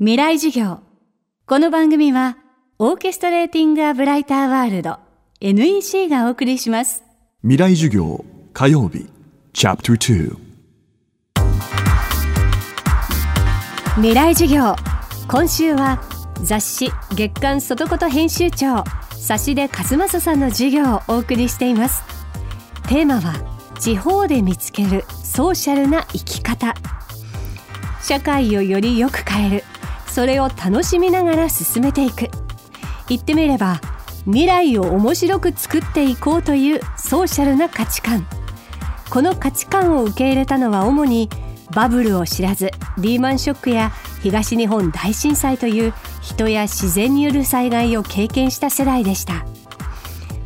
未来授業。この番組はオーケストレーティング・ア・ブライター・ワールド NEC がお送りします。未来授業火曜日チャプター未来授業。今週は雑誌月刊外こと編集長差出和正さんの授業をお送りしています。テーマは地方で見つけるソーシャルな生き方。社会をよりよく変えるそれを楽しみながら進めていく。言ってみれば未来を面白く作っていこうというソーシャルな価値観。この価値観を受け入れたのは主にバブルを知らずリーマンショックや東日本大震災という人や自然による災害を経験した世代でした。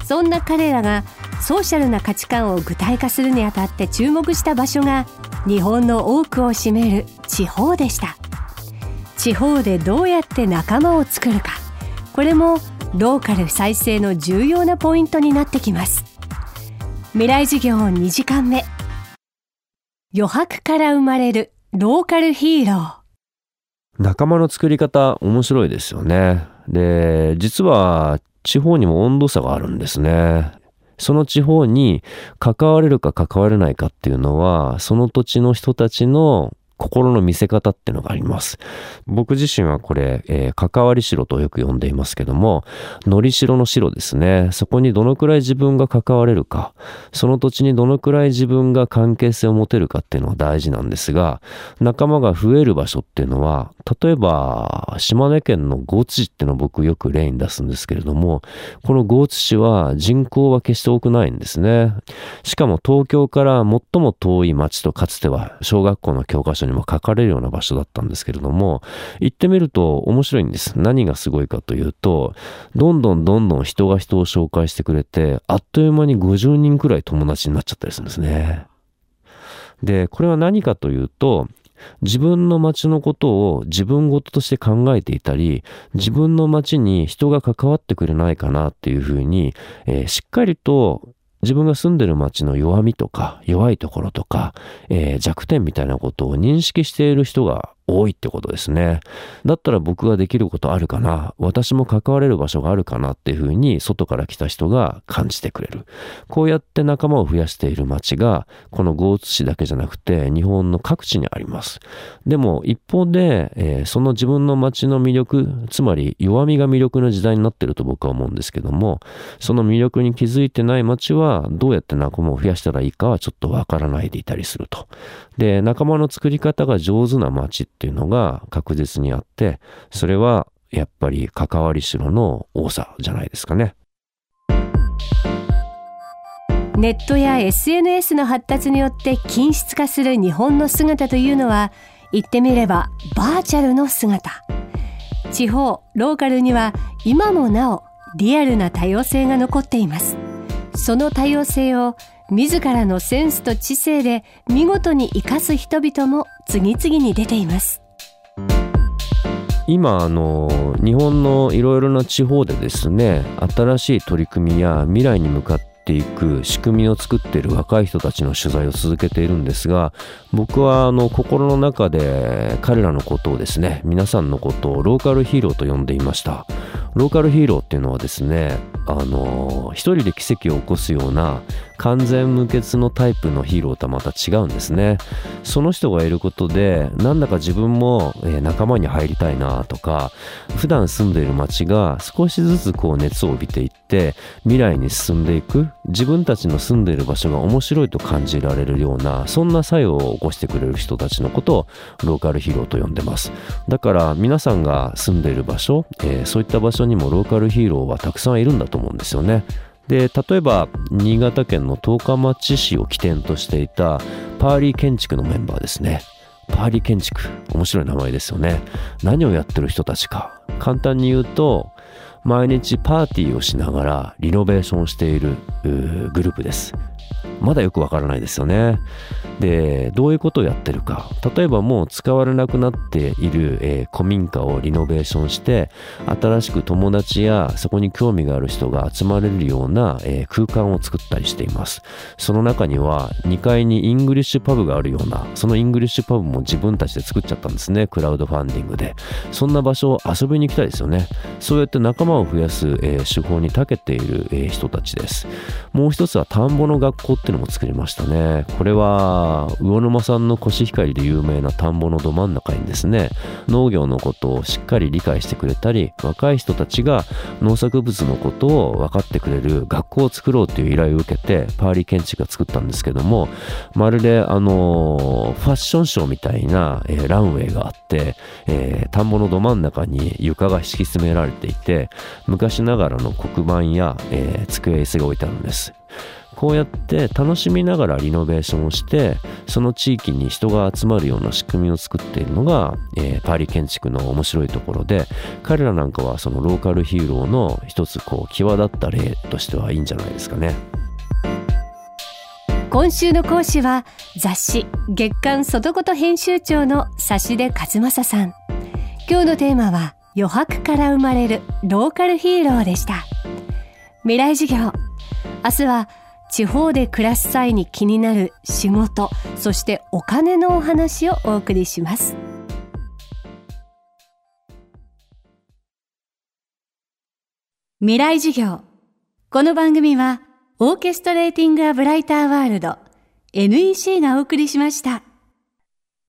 そんな彼らがソーシャルな価値観を具体化するにあたって注目した場所が日本の多くを占める地方でした。地方でどうやって仲間を作るかこれもローカル再生の重要なポイントになってきます未来授業2時間目余白から生まれるローカルヒーロー仲間の作り方面白いですよね。で、実は地方にも温度差があるんですね。その地方に関われるか関われないかっていうのは、その土地の人たちの心の見せ方ってのがあります。僕自身はこれ、えー、関わり城とよく呼んでいますけども、のりしろの城ですね。そこにどのくらい自分が関われるか、その土地にどのくらい自分が関係性を持てるかっていうのは大事なんですが、仲間が増える場所っていうのは、例えば、島根県の江津市っていうのを僕よく例に出すんですけれども、この江津市は人口は決して多くないんですね。しかも東京から最も遠い町とかつては小学校の教科書ににも書かれるような場所だったんですけれども、行ってみると面白いんです。何がすごいかというと、どんどんどんどん人が人を紹介してくれて、あっという間に50人くらい友達になっちゃったりするんですね。で、これは何かというと、自分の街のことを自分事として考えていたり、自分の街に人が関わってくれないかなっていうふうに、えー、しっかりと自分が住んでる街の弱みとか弱いところとか、えー、弱点みたいなことを認識している人が多いってことですね。だったら僕ができることあるかな私も関われる場所があるかなっていうふうに外から来た人が感じてくれる。こうやって仲間を増やしている街がこの豪津市だけじゃなくて日本の各地にあります。でも一方で、えー、その自分の街の魅力、つまり弱みが魅力の時代になってると僕は思うんですけども、その魅力に気づいてない街はどうやって仲間を増やしたらいいかはちょっとわからないでいたりすると。で、仲間の作り方が上手な街ってていうのが確実にあって、それはやっぱり関わりしろの多さじゃないですかね。ネットや SNS の発達によって均質化する日本の姿というのは言ってみればバーチャルの姿地方ローカルには今もなおリアルな多様性が残っていますその多様性を自らのセンスと知性で見事に生かす人々も次々に出ています。今あの日本のいろいろな地方でですね新しい取り組みや未来に向かっていく仕組みを作っている若い人たちの取材を続けているんですが僕はあの心の中で彼らのことをですね皆さんのことをローカルヒーローと呼んでいました。ローカルヒーローっていうのはですねあの一人で奇跡を起こすような完全無欠のタイプのヒーローとはまた違うんですね。その人がいることでなんだか自分も、え仲間に入りたいなとか普段住んでいる街が少しずつこう熱を帯びていって未来に進んでいく自分たちの住んでいる場所が面白いと感じられるようなそんな作用を起こしてくれる人たちのことをローカルヒーローと呼んでます。だから皆さんが住んでいる場所、えー、そういった場所にもローカルヒーローはたくさんいるんだと思うんですよね。で例えば新潟県の十日町市を起点としていたパーリー建築のメンバーですね。パーリー建築。面白い名前ですよね。何をやってる人たちか。簡単に言うと毎日パーティーをしながらリノベーションしているグループです。まだよくわからないですよね。で、どういうことをやってるか。例えばもう使われなくなっている、えー、古民家をリノベーションして、新しく友達やそこに興味がある人が集まれるような、えー、空間を作ったりしています。その中には2階にイングリッシュパブがあるような、そのイングリッシュパブも自分たちで作っちゃったんですね。クラウドファンディングで。そんな場所を遊びに行きたいですよね。そうやって仲間を増やす、えー、手法に長けている、えー、人たちです。もう一つは田んぼの学校っていうのも作りましたね。これは、魚沼産のコシヒカリで有名な田んぼのど真ん中にですね、農業のことをしっかり理解してくれたり、若い人たちが農作物のことを分かってくれる学校を作ろうという依頼を受けて、パーリー建築が作ったんですけども、まるであの、ファッションショーみたいな、ランウェイがあって、えー、田んぼのど真ん中に床が敷き詰められていて、昔ながらの黒板や、えー、机椅子が置いてあるんです。こうやって楽しみながらリノベーションをしてその地域に人が集まるような仕組みを作っているのが、えー、パリ建築の面白いところで彼らなんかはそのローカルヒーローの一つこう際立った例としてはいいんじゃないですかね。今週の講師は雑誌月刊外言編集長の指出和正さん。今日のテーマは余白から生まれるローカルヒーローでした。未来授業。明日は地方で暮らす際に気になる仕事そしてお金のお話をお送りします未来授業この番組はオーケストレーティング・ア・ブライター・ワールド NEC がお送りしました。